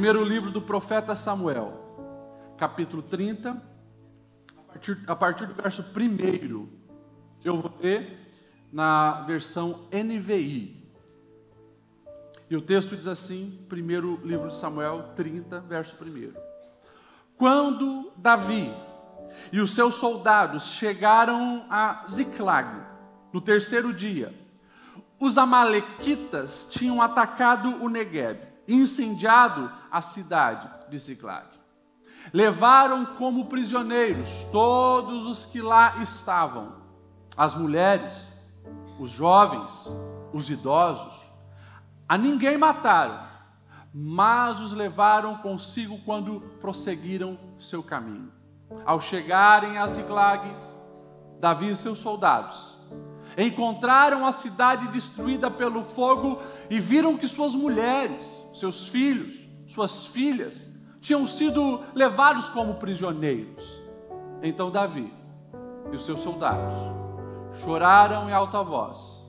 Primeiro livro do profeta Samuel, capítulo 30, a partir, a partir do verso 1. Eu vou ler na versão NVI. E o texto diz assim, primeiro livro de Samuel 30, verso 1. Quando Davi e os seus soldados chegaram a Ziclag, no terceiro dia, os amalequitas tinham atacado o Negueb incendiado a cidade de Ziclag. Levaram como prisioneiros todos os que lá estavam, as mulheres, os jovens, os idosos. A ninguém mataram, mas os levaram consigo quando prosseguiram seu caminho. Ao chegarem a Ziklag, Davi e seus soldados encontraram a cidade destruída pelo fogo e viram que suas mulheres, seus filhos, suas filhas tinham sido levados como prisioneiros. Então Davi e os seus soldados choraram em alta voz,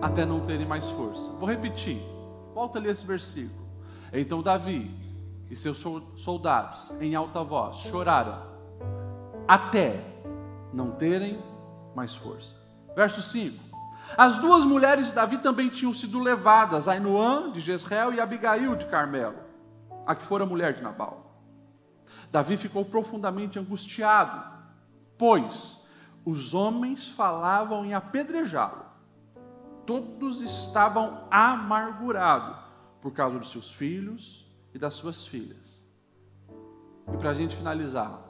até não terem mais força. Vou repetir, volta ali esse versículo. Então Davi e seus soldados, em alta voz, choraram, até não terem mais força. Verso 5. As duas mulheres de Davi também tinham sido levadas, Ainoã de Jezreel e Abigail de Carmelo, a que fora mulher de Nabal. Davi ficou profundamente angustiado, pois os homens falavam em apedrejá-lo. Todos estavam amargurados por causa dos seus filhos e das suas filhas. E para a gente finalizar,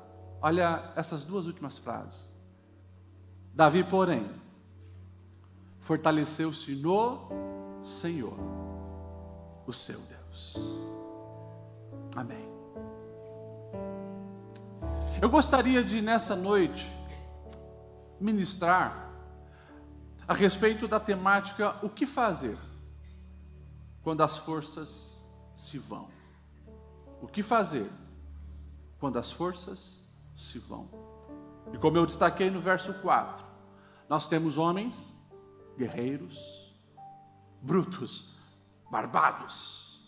olha essas duas últimas frases. Davi, porém, fortaleceu-se no Senhor, o seu Deus. Amém. Eu gostaria de, nessa noite, ministrar a respeito da temática o que fazer quando as forças se vão. O que fazer quando as forças se vão? E como eu destaquei no verso 4, nós temos homens guerreiros, brutos, barbados,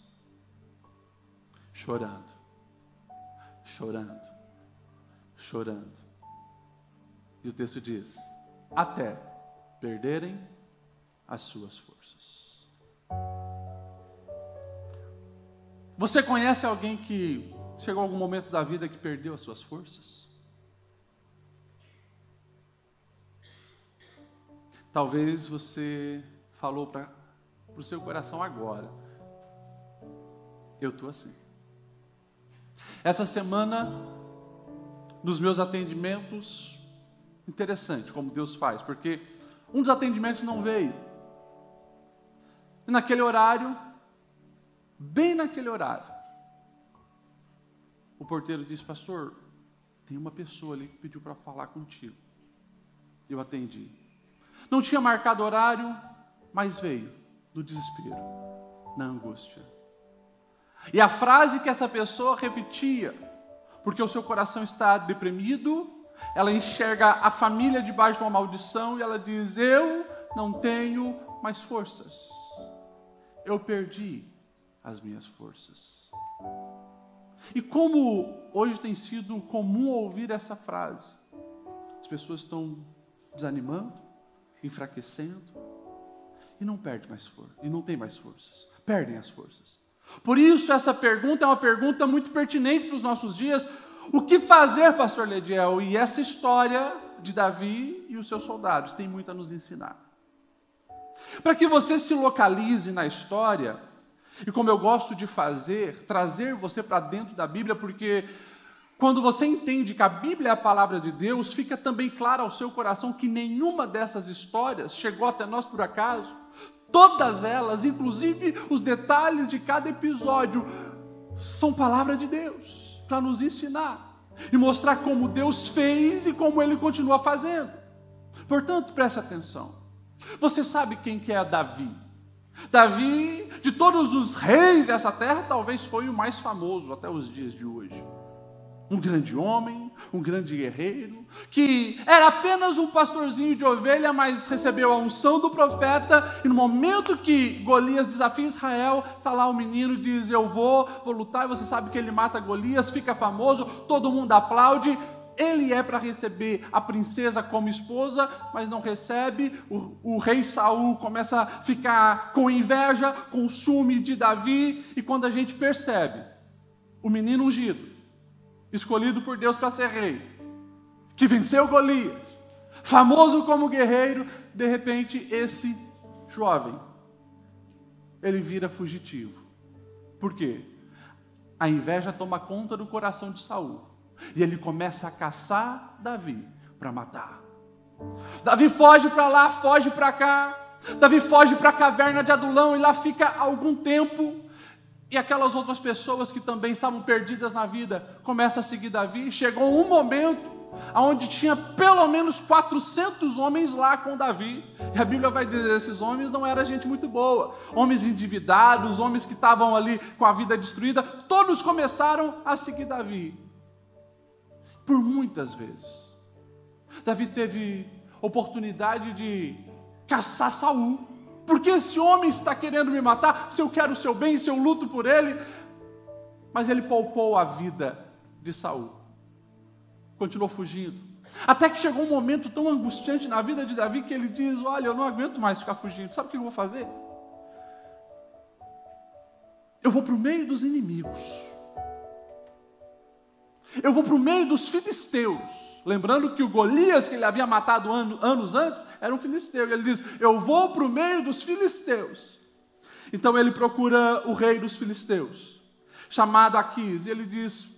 chorando, chorando, chorando. E o texto diz: até perderem as suas forças. Você conhece alguém que chegou a algum momento da vida que perdeu as suas forças? Talvez você falou para o seu coração agora. Eu estou assim. Essa semana, nos meus atendimentos, Interessante como Deus faz, porque um dos atendimentos não veio. E naquele horário, bem naquele horário, o porteiro disse: Pastor, tem uma pessoa ali que pediu para falar contigo. Eu atendi. Não tinha marcado horário, mas veio no desespero, na angústia. E a frase que essa pessoa repetia, porque o seu coração está deprimido, ela enxerga a família debaixo de uma maldição e ela diz: Eu não tenho mais forças. Eu perdi as minhas forças. E como hoje tem sido comum ouvir essa frase, as pessoas estão desanimando, enfraquecendo e não perde mais força, e não tem mais forças, perdem as forças. Por isso essa pergunta é uma pergunta muito pertinente para os nossos dias, o que fazer, pastor Lediel? E essa história de Davi e os seus soldados tem muito a nos ensinar. Para que você se localize na história, e como eu gosto de fazer, trazer você para dentro da Bíblia, porque quando você entende que a Bíblia é a palavra de Deus, fica também claro ao seu coração que nenhuma dessas histórias chegou até nós por acaso. Todas elas, inclusive os detalhes de cada episódio, são palavra de Deus para nos ensinar e mostrar como Deus fez e como Ele continua fazendo. Portanto, preste atenção. Você sabe quem que é Davi? Davi, de todos os reis dessa terra, talvez foi o mais famoso até os dias de hoje. Um grande homem, um grande guerreiro, que era apenas um pastorzinho de ovelha, mas recebeu a unção do profeta, e no momento que Golias desafia Israel, está lá o menino diz: Eu vou, vou lutar, e você sabe que ele mata Golias, fica famoso, todo mundo aplaude. Ele é para receber a princesa como esposa, mas não recebe. O, o rei Saul começa a ficar com inveja, com ciúme de Davi, e quando a gente percebe o menino ungido, escolhido por Deus para ser rei, que venceu Golias, famoso como guerreiro, de repente esse jovem, ele vira fugitivo. Por quê? A inveja toma conta do coração de Saul. E ele começa a caçar Davi para matar. Davi foge para lá, foge para cá. Davi foge para a caverna de Adulão e lá fica algum tempo. E aquelas outras pessoas que também estavam perdidas na vida começam a seguir Davi. Chegou um momento onde tinha pelo menos 400 homens lá com Davi. E a Bíblia vai dizer: esses homens não era gente muito boa, homens endividados, homens que estavam ali com a vida destruída. Todos começaram a seguir Davi. Por muitas vezes. Davi teve oportunidade de caçar Saul porque esse homem está querendo me matar? Se eu quero o seu bem, se eu luto por ele. Mas ele poupou a vida de Saul. Continuou fugindo. Até que chegou um momento tão angustiante na vida de Davi que ele diz: Olha, eu não aguento mais ficar fugindo. Sabe o que eu vou fazer? Eu vou para o meio dos inimigos. Eu vou para o meio dos filisteus. Lembrando que o Golias que ele havia matado anos antes era um filisteu. Ele diz: Eu vou para o meio dos filisteus. Então ele procura o rei dos filisteus, chamado Aquis, e ele diz: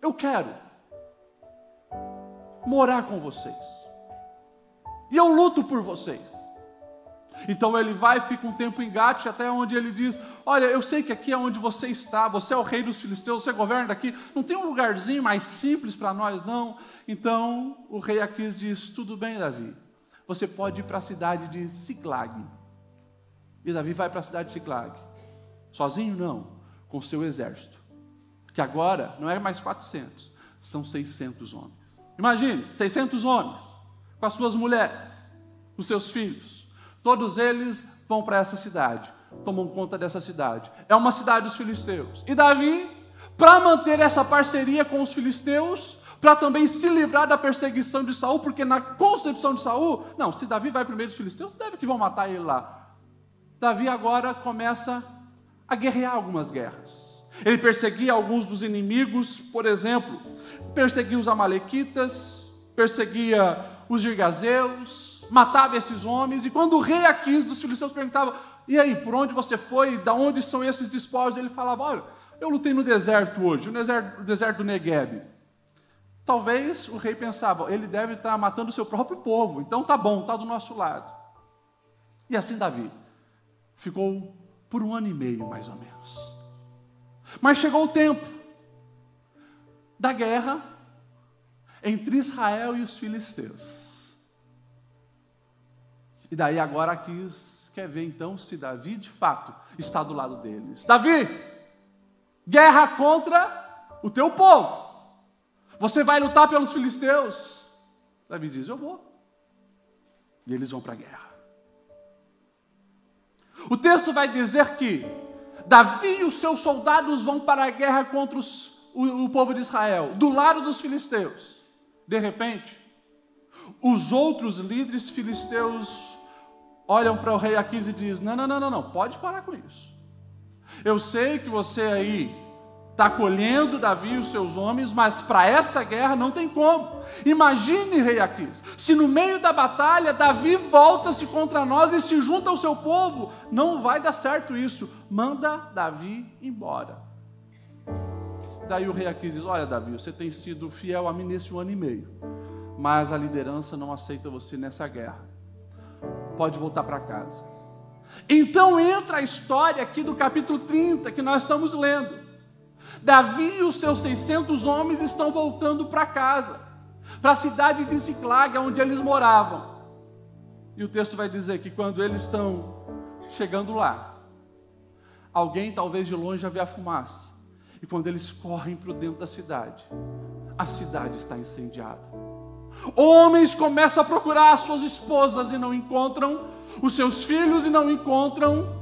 Eu quero morar com vocês. E eu luto por vocês. Então ele vai, fica um tempo em Gate, até onde ele diz: Olha, eu sei que aqui é onde você está, você é o rei dos filisteus, você governa daqui, não tem um lugarzinho mais simples para nós, não? Então o rei Aquis diz: Tudo bem, Davi, você pode ir para a cidade de Ciclag. E Davi vai para a cidade de Ciclag, sozinho? Não, com seu exército, que agora não é mais 400, são 600 homens. Imagine, 600 homens, com as suas mulheres, os seus filhos Todos eles vão para essa cidade, tomam conta dessa cidade. É uma cidade dos filisteus. E Davi, para manter essa parceria com os filisteus, para também se livrar da perseguição de Saul, porque na concepção de Saul, não, se Davi vai primeiro dos filisteus, deve que vão matar ele lá. Davi agora começa a guerrear algumas guerras. Ele perseguia alguns dos inimigos, por exemplo, perseguia os amalequitas, perseguia os gigazeus, matava esses homens, e quando o rei Aquis dos filisteus perguntava: E aí, por onde você foi? Da onde são esses despojos? Ele falava: Olha, eu lutei no deserto hoje, no deserto, deserto do Negueb. Talvez o rei pensava: Ele deve estar matando o seu próprio povo, então tá bom, está do nosso lado. E assim Davi ficou por um ano e meio, mais ou menos. Mas chegou o tempo da guerra entre Israel e os filisteus. E daí agora Aquis quer ver então se Davi de fato está do lado deles. Davi, guerra contra o teu povo. Você vai lutar pelos filisteus? Davi diz: Eu vou. E eles vão para a guerra. O texto vai dizer que Davi e os seus soldados vão para a guerra contra os, o, o povo de Israel, do lado dos filisteus. De repente, os outros líderes filisteus olham para o rei Aquis e diz: não, não, não, não, não, pode parar com isso. Eu sei que você aí está colhendo Davi e os seus homens, mas para essa guerra não tem como. Imagine, rei Aquis, se no meio da batalha Davi volta-se contra nós e se junta ao seu povo, não vai dar certo isso. Manda Davi embora. Daí o rei Aquis diz: Olha, Davi, você tem sido fiel a mim nesse um ano e meio, mas a liderança não aceita você nessa guerra pode voltar para casa. Então entra a história aqui do capítulo 30 que nós estamos lendo. Davi e os seus 600 homens estão voltando para casa, para a cidade de Ziclag, onde eles moravam. E o texto vai dizer que quando eles estão chegando lá, alguém talvez de longe já vê a fumaça E quando eles correm para o dentro da cidade, a cidade está incendiada. Homens começam a procurar as suas esposas e não encontram, os seus filhos e não encontram,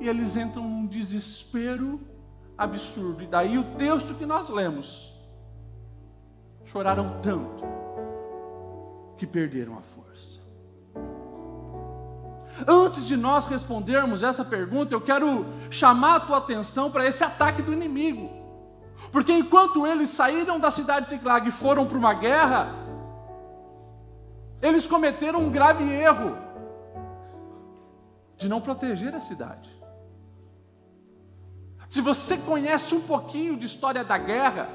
e eles entram num desespero absurdo. E daí o texto que nós lemos: choraram tanto que perderam a força. Antes de nós respondermos essa pergunta, eu quero chamar a tua atenção para esse ataque do inimigo. Porque enquanto eles saíram da cidade de Ciclag e foram para uma guerra, eles cometeram um grave erro de não proteger a cidade. Se você conhece um pouquinho de história da guerra,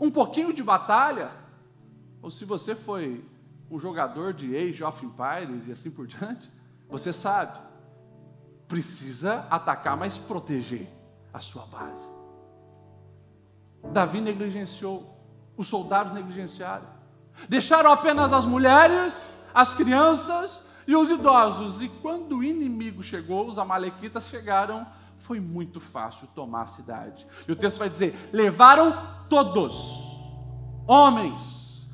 um pouquinho de batalha, ou se você foi um jogador de Age of Empires e assim por diante, você sabe, precisa atacar, mas proteger a sua base. Davi negligenciou, os soldados negligenciaram, deixaram apenas as mulheres, as crianças e os idosos. E quando o inimigo chegou, os amalequitas chegaram, foi muito fácil tomar a cidade. E o texto vai dizer: levaram todos, homens,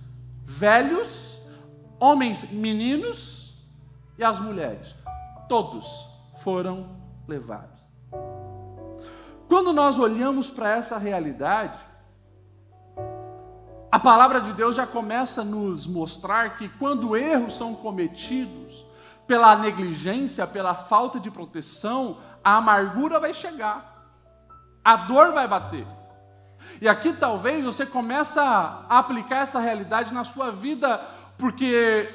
velhos, homens, meninos e as mulheres, todos foram levados. Quando nós olhamos para essa realidade, a palavra de Deus já começa a nos mostrar que quando erros são cometidos pela negligência, pela falta de proteção, a amargura vai chegar, a dor vai bater. E aqui talvez você começa a aplicar essa realidade na sua vida, porque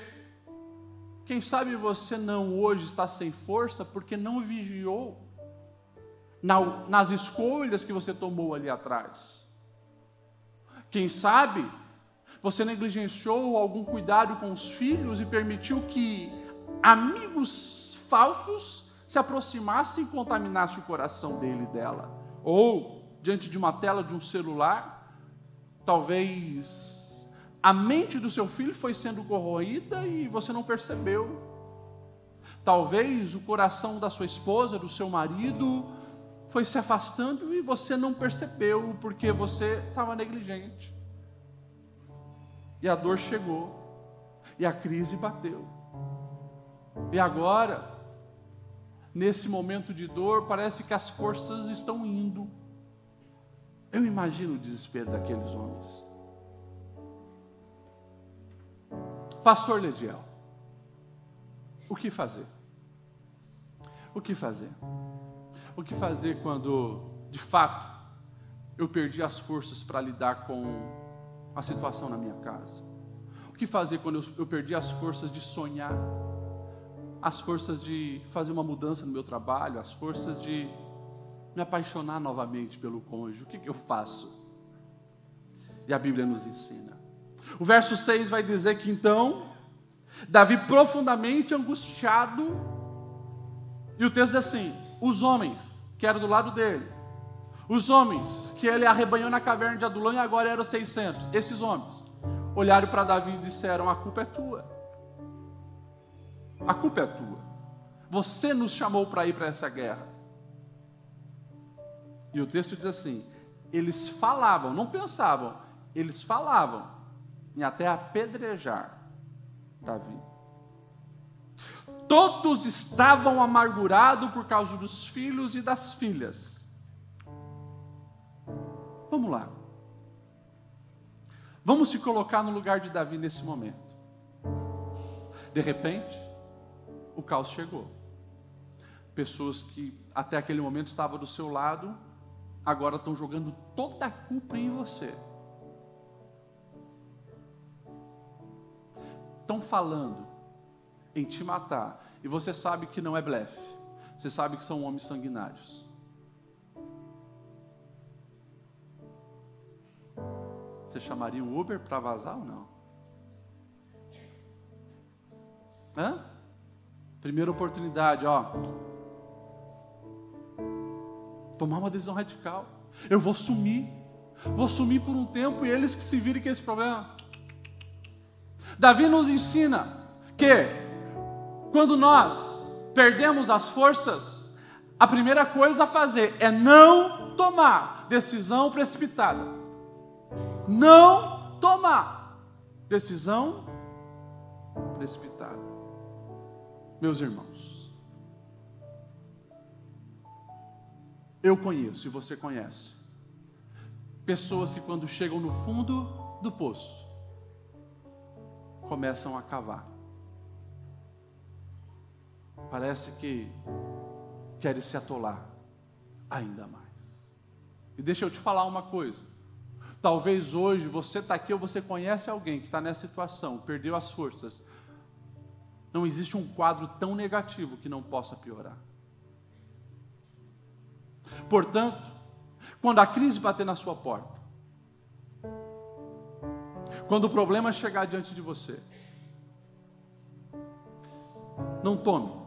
quem sabe você não hoje está sem força porque não vigiou nas escolhas que você tomou ali atrás. Quem sabe você negligenciou algum cuidado com os filhos e permitiu que amigos falsos se aproximassem e contaminassem o coração dele e dela. Ou, diante de uma tela de um celular, talvez a mente do seu filho foi sendo corroída e você não percebeu. Talvez o coração da sua esposa, do seu marido, foi se afastando e você não percebeu porque você estava negligente. E a dor chegou, e a crise bateu. E agora, nesse momento de dor, parece que as forças estão indo. Eu imagino o desespero daqueles homens. Pastor Lediel, o que fazer? O que fazer? O que fazer quando, de fato, eu perdi as forças para lidar com a situação na minha casa? O que fazer quando eu, perdi as forças de sonhar? As forças de fazer uma mudança no meu trabalho? As forças de me apaixonar novamente pelo cônjuge? O que, que eu faço? E a Bíblia nos ensina. O verso 6 vai dizer que então, Davi profundamente angustiado, e o texto diz assim: os homens que eram do lado dele, os homens que ele arrebanhou na caverna de Adulão e agora eram 600, esses homens olharam para Davi e disseram: A culpa é tua. A culpa é tua. Você nos chamou para ir para essa guerra. E o texto diz assim: eles falavam, não pensavam, eles falavam em até apedrejar Davi. Todos estavam amargurados por causa dos filhos e das filhas. Vamos lá. Vamos se colocar no lugar de Davi nesse momento. De repente, o caos chegou. Pessoas que até aquele momento estavam do seu lado, agora estão jogando toda a culpa em você. Estão falando em te matar. E você sabe que não é blefe. Você sabe que são homens sanguinários. Você chamaria um Uber para vazar ou não? Hã? Primeira oportunidade, ó. Tomar uma decisão radical. Eu vou sumir. Vou sumir por um tempo e eles que se virem com esse problema. Davi nos ensina que quando nós perdemos as forças, a primeira coisa a fazer é não tomar decisão precipitada. Não tomar decisão precipitada. Meus irmãos, eu conheço e você conhece pessoas que, quando chegam no fundo do poço, começam a cavar. Parece que querem se atolar ainda mais. E deixa eu te falar uma coisa. Talvez hoje você está aqui ou você conhece alguém que está nessa situação, perdeu as forças. Não existe um quadro tão negativo que não possa piorar. Portanto, quando a crise bater na sua porta, quando o problema chegar diante de você, não tome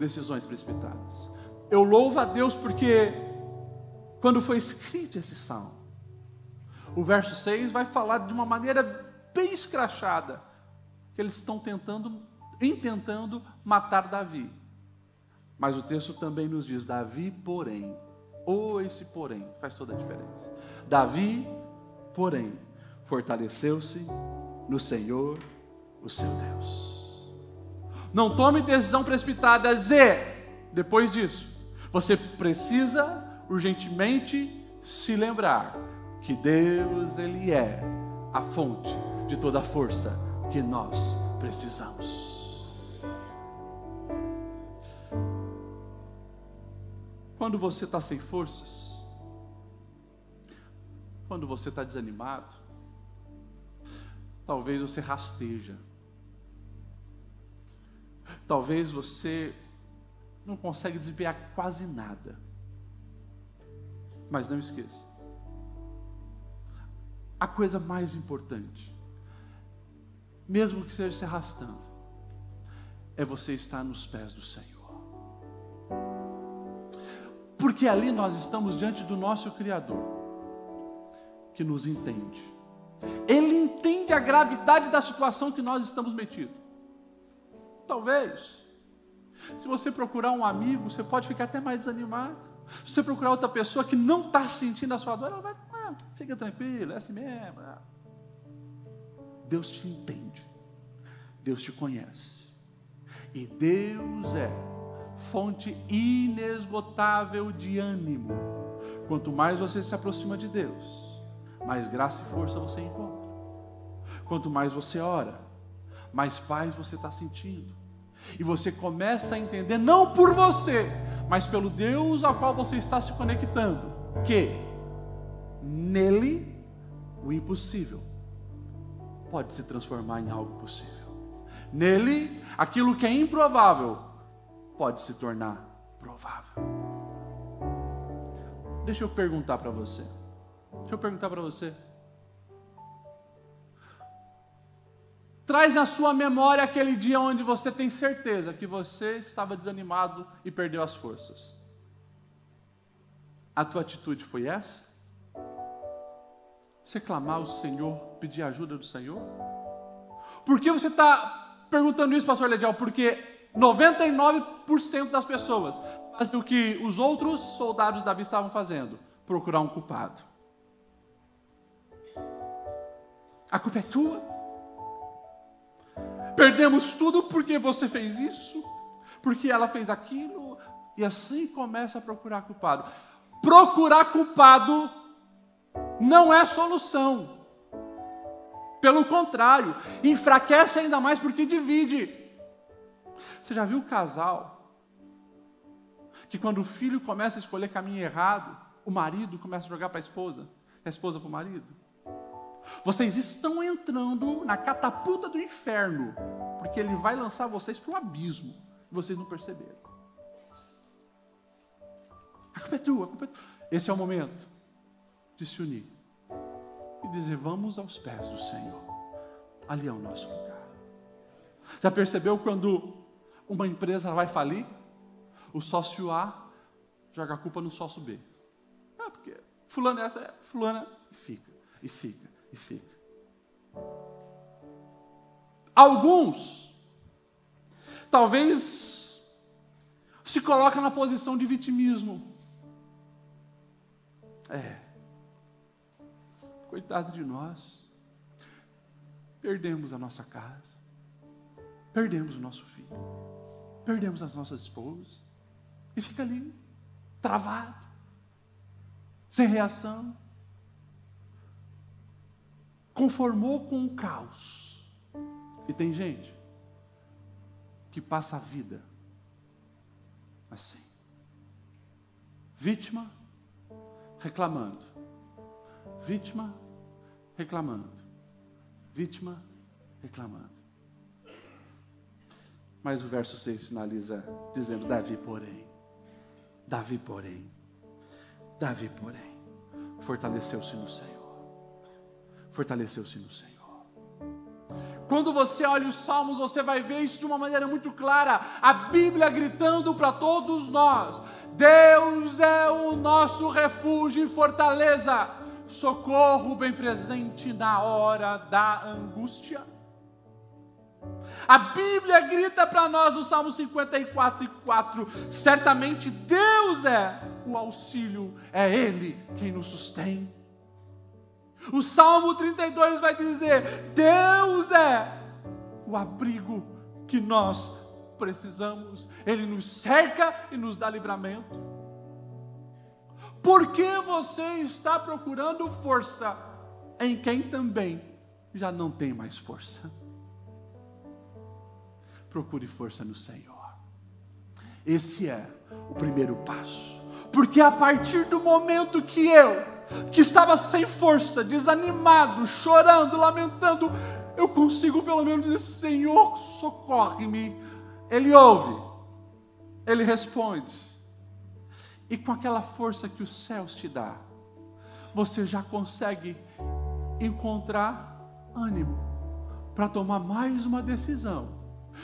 decisões precipitadas. Eu louvo a Deus porque, quando foi escrito esse salmo, o verso 6 vai falar de uma maneira bem escrachada, que eles estão tentando, intentando matar Davi. Mas o texto também nos diz: Davi, porém, ou esse porém, faz toda a diferença. Davi, porém, fortaleceu-se no Senhor, o seu Deus. Não tome decisão precipitada, Zé. Depois disso, você precisa urgentemente se lembrar que Deus ele é a fonte de toda a força que nós precisamos. Quando você está sem forças, quando você está desanimado, talvez você rasteja, talvez você não consegue desempenhar quase nada. Mas não esqueça, a coisa mais importante, mesmo que seja se arrastando, é você estar nos pés do Senhor. Porque ali nós estamos diante do nosso Criador, que nos entende. Ele entende a gravidade da situação que nós estamos metidos. Talvez, se você procurar um amigo, você pode ficar até mais desanimado. Se você procurar outra pessoa que não está sentindo a sua dor, ela vai, ah, fica tranquilo, é assim mesmo. Ah. Deus te entende, Deus te conhece, e Deus é fonte inesgotável de ânimo. Quanto mais você se aproxima de Deus, mais graça e força você encontra. Quanto mais você ora, mais paz você está sentindo. E você começa a entender, não por você, mas pelo Deus ao qual você está se conectando, que nele o impossível pode se transformar em algo possível. Nele, aquilo que é improvável pode se tornar provável. Deixa eu perguntar para você. Deixa eu perguntar para você. Traz na sua memória aquele dia onde você tem certeza que você estava desanimado e perdeu as forças. A tua atitude foi essa? Você clamar ao Senhor, pedir ajuda do Senhor? Por que você está perguntando isso, pastor Ledial? Porque 99% das pessoas fazem o que os outros soldados de Davi estavam fazendo: procurar um culpado. A culpa é tua. Perdemos tudo porque você fez isso, porque ela fez aquilo, e assim começa a procurar culpado. Procurar culpado não é solução. Pelo contrário, enfraquece ainda mais porque divide. Você já viu o casal que quando o filho começa a escolher caminho errado, o marido começa a jogar para a esposa, a esposa para o marido? Vocês estão entrando na catapulta do inferno, porque ele vai lançar vocês para o abismo, e vocês não perceberam. A culpa é tua, a culpa é tua. Esse é o momento de se unir e dizer: Vamos aos pés do Senhor, ali é o nosso lugar. Já percebeu quando uma empresa vai falir, o sócio A joga a culpa no sócio B. É porque fulano é, é fulana e fica, e fica, e fica. Alguns talvez se colocam na posição de vitimismo. É. Coitado de nós. Perdemos a nossa casa. Perdemos o nosso filho. Perdemos as nossas esposas. E fica ali, travado, sem reação. Conformou com o caos. E tem gente que passa a vida assim. Vítima reclamando. Vítima reclamando. Vítima reclamando. Mas o verso 6 finaliza dizendo: Davi, porém, Davi, porém, Davi, porém, fortaleceu-se no Senhor. Fortaleceu-se no Senhor. Quando você olha os Salmos, você vai ver isso de uma maneira muito clara. A Bíblia gritando para todos nós: Deus é o nosso refúgio e fortaleza, socorro bem presente na hora da angústia. A Bíblia grita para nós no Salmo 54 e 4: certamente Deus é o auxílio, é Ele quem nos sustém. O Salmo 32 vai dizer: Deus é o abrigo que nós precisamos, Ele nos cerca e nos dá livramento. Por que você está procurando força em quem também já não tem mais força? Procure força no Senhor. Esse é o primeiro passo. Porque a partir do momento que eu, que estava sem força, desanimado, chorando, lamentando, eu consigo pelo menos dizer: Senhor, socorre-me. Ele ouve, ele responde, e com aquela força que os céus te dá, você já consegue encontrar ânimo para tomar mais uma decisão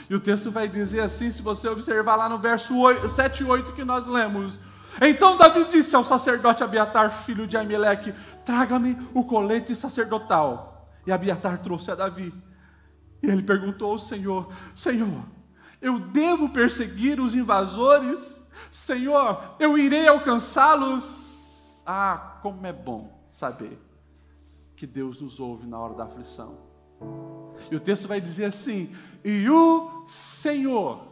e o texto vai dizer assim, se você observar lá no verso 8, 7 e 8 que nós lemos. Então Davi disse ao sacerdote Abiatar, filho de Aimeleque: Traga-me o colete sacerdotal. E Abiatar trouxe a Davi. E ele perguntou ao Senhor: Senhor, eu devo perseguir os invasores? Senhor, eu irei alcançá-los? Ah, como é bom saber que Deus nos ouve na hora da aflição. E o texto vai dizer assim: E o Senhor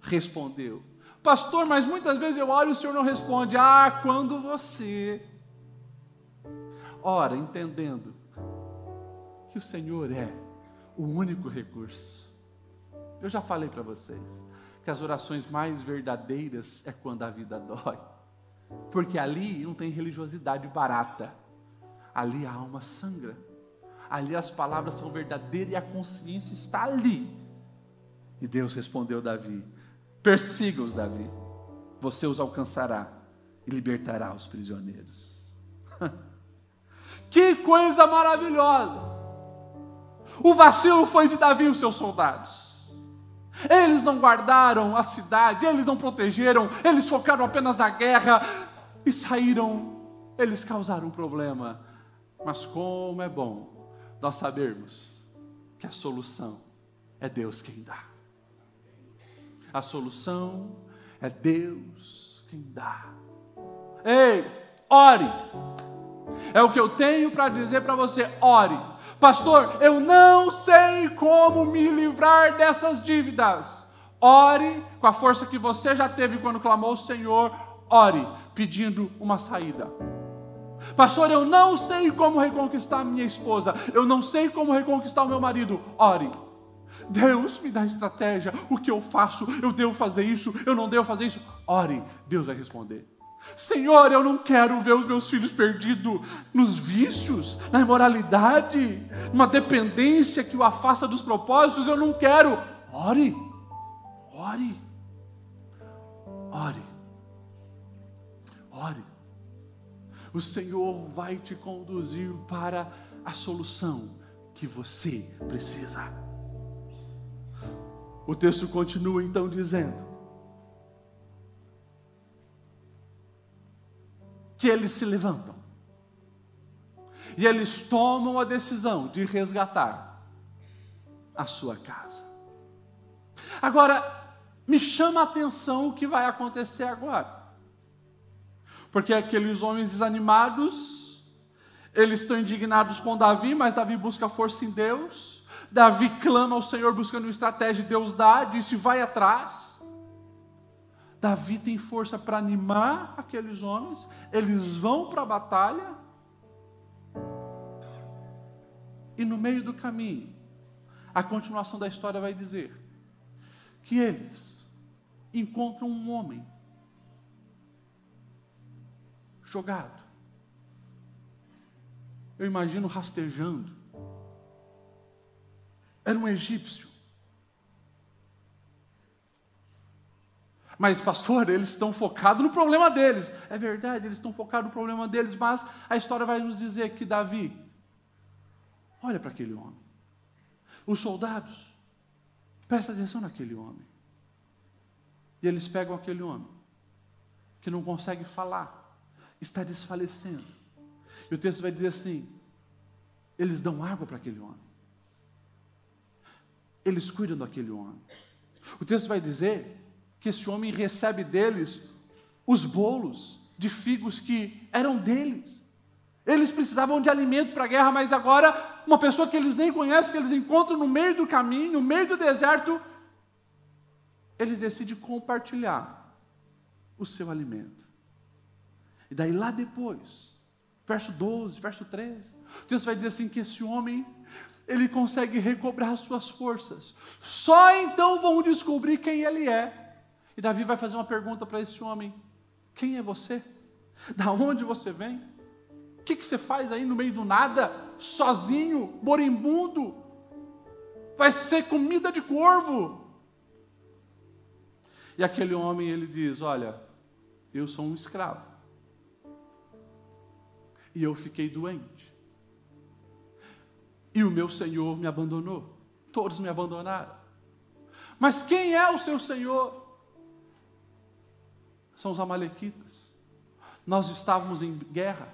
respondeu. Pastor, mas muitas vezes eu oro e o Senhor não responde. Ah, quando você ora entendendo que o Senhor é o único recurso. Eu já falei para vocês que as orações mais verdadeiras é quando a vida dói. Porque ali não tem religiosidade barata. Ali a alma sangra ali as palavras são verdadeiras e a consciência está ali. E Deus respondeu Davi: Persiga-os, Davi, você os alcançará e libertará os prisioneiros. que coisa maravilhosa! O vacilo foi de Davi e os seus soldados. Eles não guardaram a cidade, eles não protegeram, eles focaram apenas na guerra e saíram. Eles causaram um problema. Mas como é bom nós sabermos que a solução é Deus quem dá. A solução é Deus quem dá. Ei, ore. É o que eu tenho para dizer para você, ore. Pastor, eu não sei como me livrar dessas dívidas. Ore com a força que você já teve quando clamou ao Senhor, ore pedindo uma saída. Pastor, eu não sei como reconquistar minha esposa, eu não sei como reconquistar o meu marido. Ore. Deus me dá estratégia. O que eu faço? Eu devo fazer isso? Eu não devo fazer isso? Ore. Deus vai responder. Senhor, eu não quero ver os meus filhos perdidos nos vícios, na imoralidade, numa dependência que o afasta dos propósitos. Eu não quero. Ore. Ore. Ore. Ore o Senhor vai te conduzir para a solução que você precisa. O texto continua então dizendo que eles se levantam e eles tomam a decisão de resgatar a sua casa. Agora, me chama a atenção o que vai acontecer agora. Porque aqueles homens desanimados, eles estão indignados com Davi, mas Davi busca força em Deus. Davi clama ao Senhor buscando uma estratégia, Deus dá, disse: vai atrás. Davi tem força para animar aqueles homens, eles vão para a batalha, e no meio do caminho, a continuação da história vai dizer que eles encontram um homem jogado. Eu imagino rastejando. Era um egípcio. Mas, pastor, eles estão focados no problema deles. É verdade, eles estão focados no problema deles, mas a história vai nos dizer que Davi, olha para aquele homem. Os soldados, presta atenção naquele homem. E eles pegam aquele homem, que não consegue falar, está desfalecendo. E o texto vai dizer assim: eles dão água para aquele homem, eles cuidam daquele homem. O texto vai dizer que esse homem recebe deles os bolos de figos que eram deles. Eles precisavam de alimento para a guerra, mas agora, uma pessoa que eles nem conhecem, que eles encontram no meio do caminho, no meio do deserto, eles decidem compartilhar o seu alimento. E daí lá depois, verso 12, verso 13, Deus vai dizer assim que esse homem ele consegue recobrar suas forças. Só então vão descobrir quem ele é. E Davi vai fazer uma pergunta para esse homem: Quem é você? Da onde você vem? O que, que você faz aí no meio do nada, sozinho, moribundo? Vai ser comida de corvo. E aquele homem ele diz: Olha, eu sou um escravo. E eu fiquei doente. E o meu Senhor me abandonou. Todos me abandonaram. Mas quem é o seu Senhor? são os Amalequitas. Nós estávamos em guerra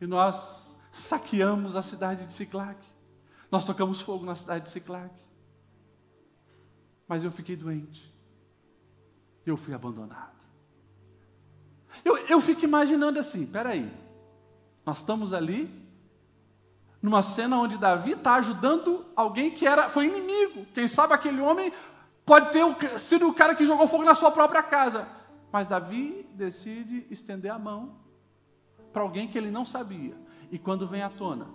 e nós saqueamos a cidade de Ciclac. Nós tocamos fogo na cidade de Ciclac. Mas eu fiquei doente. Eu fui abandonado. Eu, eu fico imaginando assim: peraí, nós estamos ali, numa cena onde Davi está ajudando alguém que era, foi inimigo. Quem sabe aquele homem pode ter sido o cara que jogou fogo na sua própria casa. Mas Davi decide estender a mão para alguém que ele não sabia. E quando vem à tona,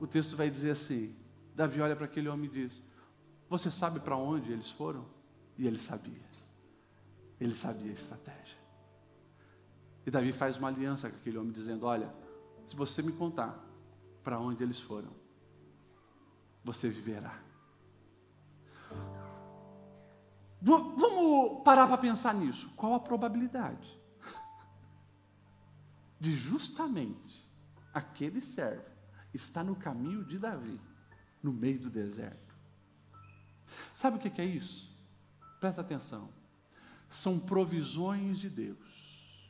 o texto vai dizer assim: Davi olha para aquele homem e diz: Você sabe para onde eles foram? E ele sabia. Ele sabia a estratégia. E Davi faz uma aliança com aquele homem, dizendo: Olha, se você me contar para onde eles foram, você viverá. Vamos parar para pensar nisso. Qual a probabilidade de justamente aquele servo estar no caminho de Davi, no meio do deserto? Sabe o que é isso? Presta atenção. São provisões de Deus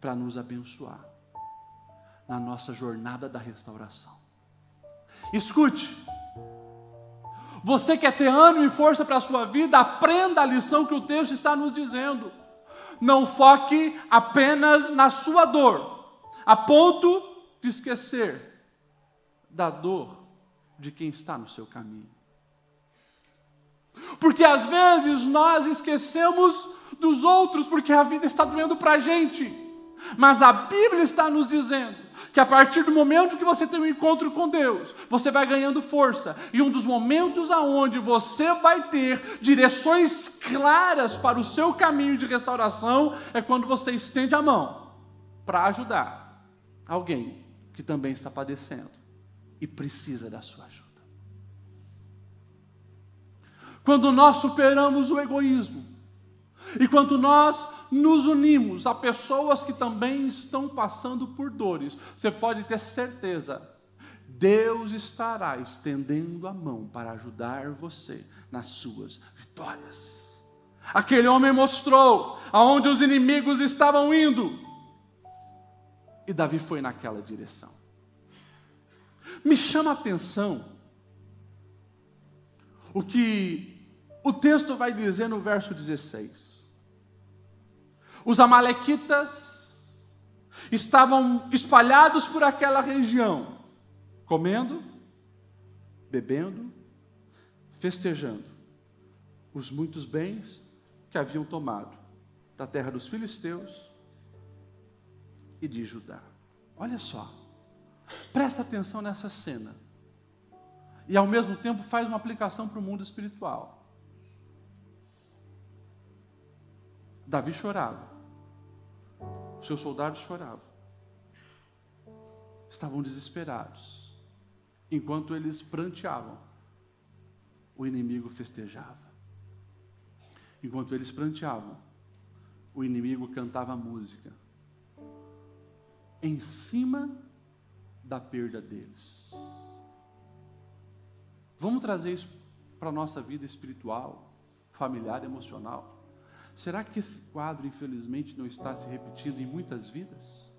para nos abençoar na nossa jornada da restauração. Escute, você quer ter ânimo e força para a sua vida? Aprenda a lição que o texto está nos dizendo. Não foque apenas na sua dor, a ponto de esquecer da dor de quem está no seu caminho. Porque às vezes nós esquecemos dos outros, porque a vida está doendo para a gente. Mas a Bíblia está nos dizendo que a partir do momento que você tem um encontro com Deus, você vai ganhando força. E um dos momentos aonde você vai ter direções claras para o seu caminho de restauração é quando você estende a mão para ajudar alguém que também está padecendo e precisa da sua ajuda. Quando nós superamos o egoísmo, e quando nós nos unimos a pessoas que também estão passando por dores, você pode ter certeza, Deus estará estendendo a mão para ajudar você nas suas vitórias. Aquele homem mostrou aonde os inimigos estavam indo, e Davi foi naquela direção. Me chama a atenção o que o texto vai dizer no verso 16. Os Amalequitas estavam espalhados por aquela região, comendo, bebendo, festejando os muitos bens que haviam tomado da terra dos filisteus e de Judá. Olha só, presta atenção nessa cena. E ao mesmo tempo faz uma aplicação para o mundo espiritual. Davi chorava, seus soldados choravam, estavam desesperados, enquanto eles pranteavam, o inimigo festejava. Enquanto eles pranteavam, o inimigo cantava música em cima da perda deles. Vamos trazer isso para a nossa vida espiritual, familiar, emocional? Será que esse quadro, infelizmente, não está se repetindo em muitas vidas?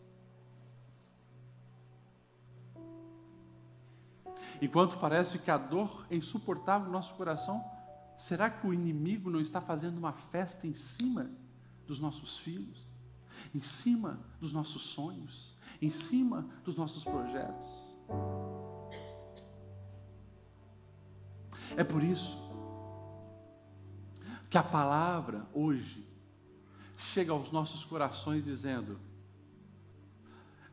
Enquanto parece que a dor é insuportável no nosso coração, será que o inimigo não está fazendo uma festa em cima dos nossos filhos, em cima dos nossos sonhos, em cima dos nossos projetos? É por isso que a palavra hoje chega aos nossos corações dizendo: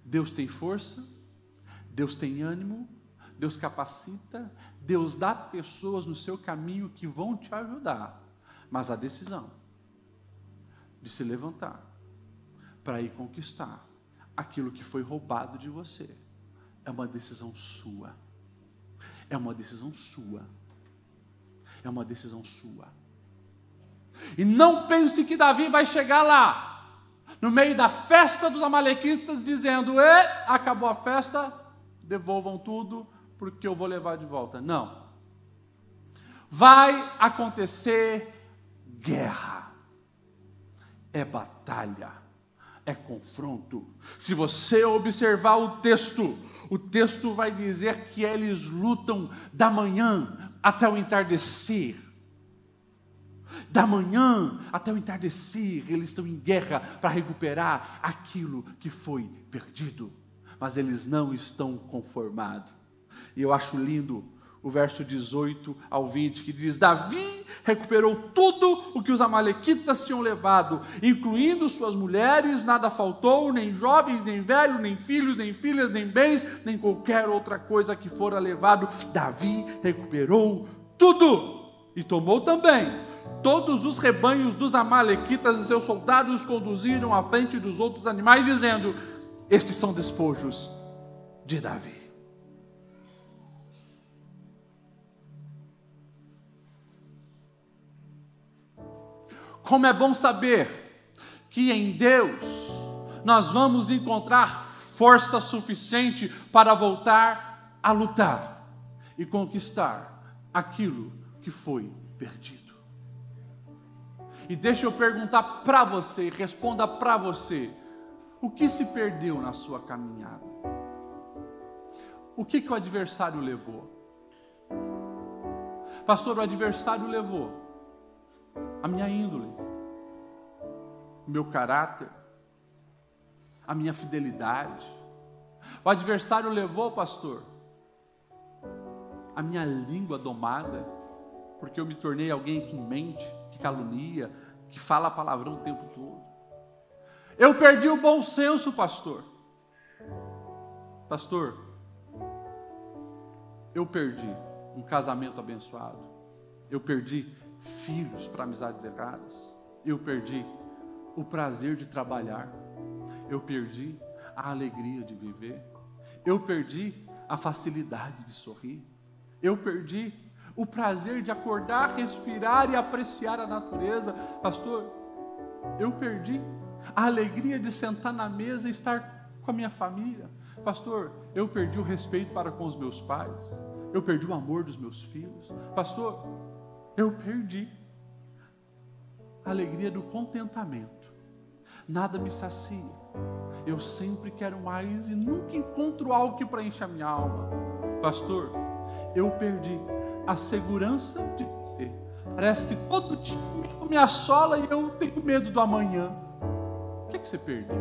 Deus tem força, Deus tem ânimo, Deus capacita, Deus dá pessoas no seu caminho que vão te ajudar, mas a decisão de se levantar para ir conquistar aquilo que foi roubado de você é uma decisão sua. É uma decisão sua. É uma decisão sua. E não pense que Davi vai chegar lá, no meio da festa dos Amalequitas, dizendo: E acabou a festa, devolvam tudo, porque eu vou levar de volta. Não. Vai acontecer guerra, é batalha, é confronto. Se você observar o texto, o texto vai dizer que eles lutam da manhã até o entardecer. Da manhã até o entardecer, eles estão em guerra para recuperar aquilo que foi perdido, mas eles não estão conformados. E eu acho lindo o verso 18 ao 20, que diz: Davi recuperou tudo o que os Amalequitas tinham levado, incluindo suas mulheres, nada faltou, nem jovens, nem velhos, nem filhos, nem filhas, nem bens, nem qualquer outra coisa que fora levado. Davi recuperou tudo e tomou também todos os rebanhos dos Amalequitas e seus soldados conduziram à frente dos outros animais, dizendo: Estes são despojos de Davi. Como é bom saber que em Deus nós vamos encontrar força suficiente para voltar a lutar e conquistar aquilo que foi perdido. E deixa eu perguntar para você, responda para você: o que se perdeu na sua caminhada? O que, que o adversário levou? Pastor, o adversário levou a minha índole, meu caráter, a minha fidelidade. O adversário levou, pastor, a minha língua domada, porque eu me tornei alguém que mente, que calunia, que fala palavrão o tempo todo. Eu perdi o bom senso, pastor. Pastor, eu perdi um casamento abençoado. Eu perdi filhos para amizades erradas. Eu perdi o prazer de trabalhar. Eu perdi a alegria de viver. Eu perdi a facilidade de sorrir. Eu perdi o prazer de acordar, respirar e apreciar a natureza. Pastor, eu perdi a alegria de sentar na mesa e estar com a minha família. Pastor, eu perdi o respeito para com os meus pais. Eu perdi o amor dos meus filhos. Pastor, eu perdi a alegria do contentamento. Nada me sacia. Eu sempre quero mais e nunca encontro algo que preencha minha alma. Pastor, eu perdi a segurança de ter. Parece que todo dia me assola e eu tenho medo do amanhã. que, que você perdeu?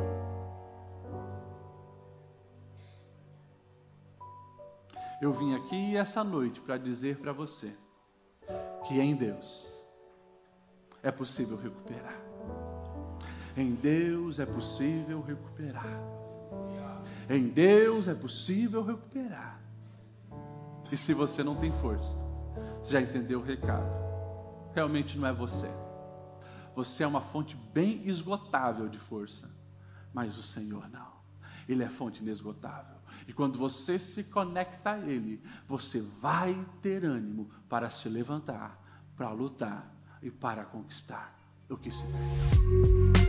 Eu vim aqui essa noite para dizer para você que em Deus é possível recuperar. Em Deus é possível recuperar. Em Deus é possível recuperar. E se você não tem força, você já entendeu o recado. Realmente não é você. Você é uma fonte bem esgotável de força, mas o Senhor não. Ele é fonte inesgotável. E quando você se conecta a Ele, você vai ter ânimo para se levantar, para lutar e para conquistar o que se perdeu.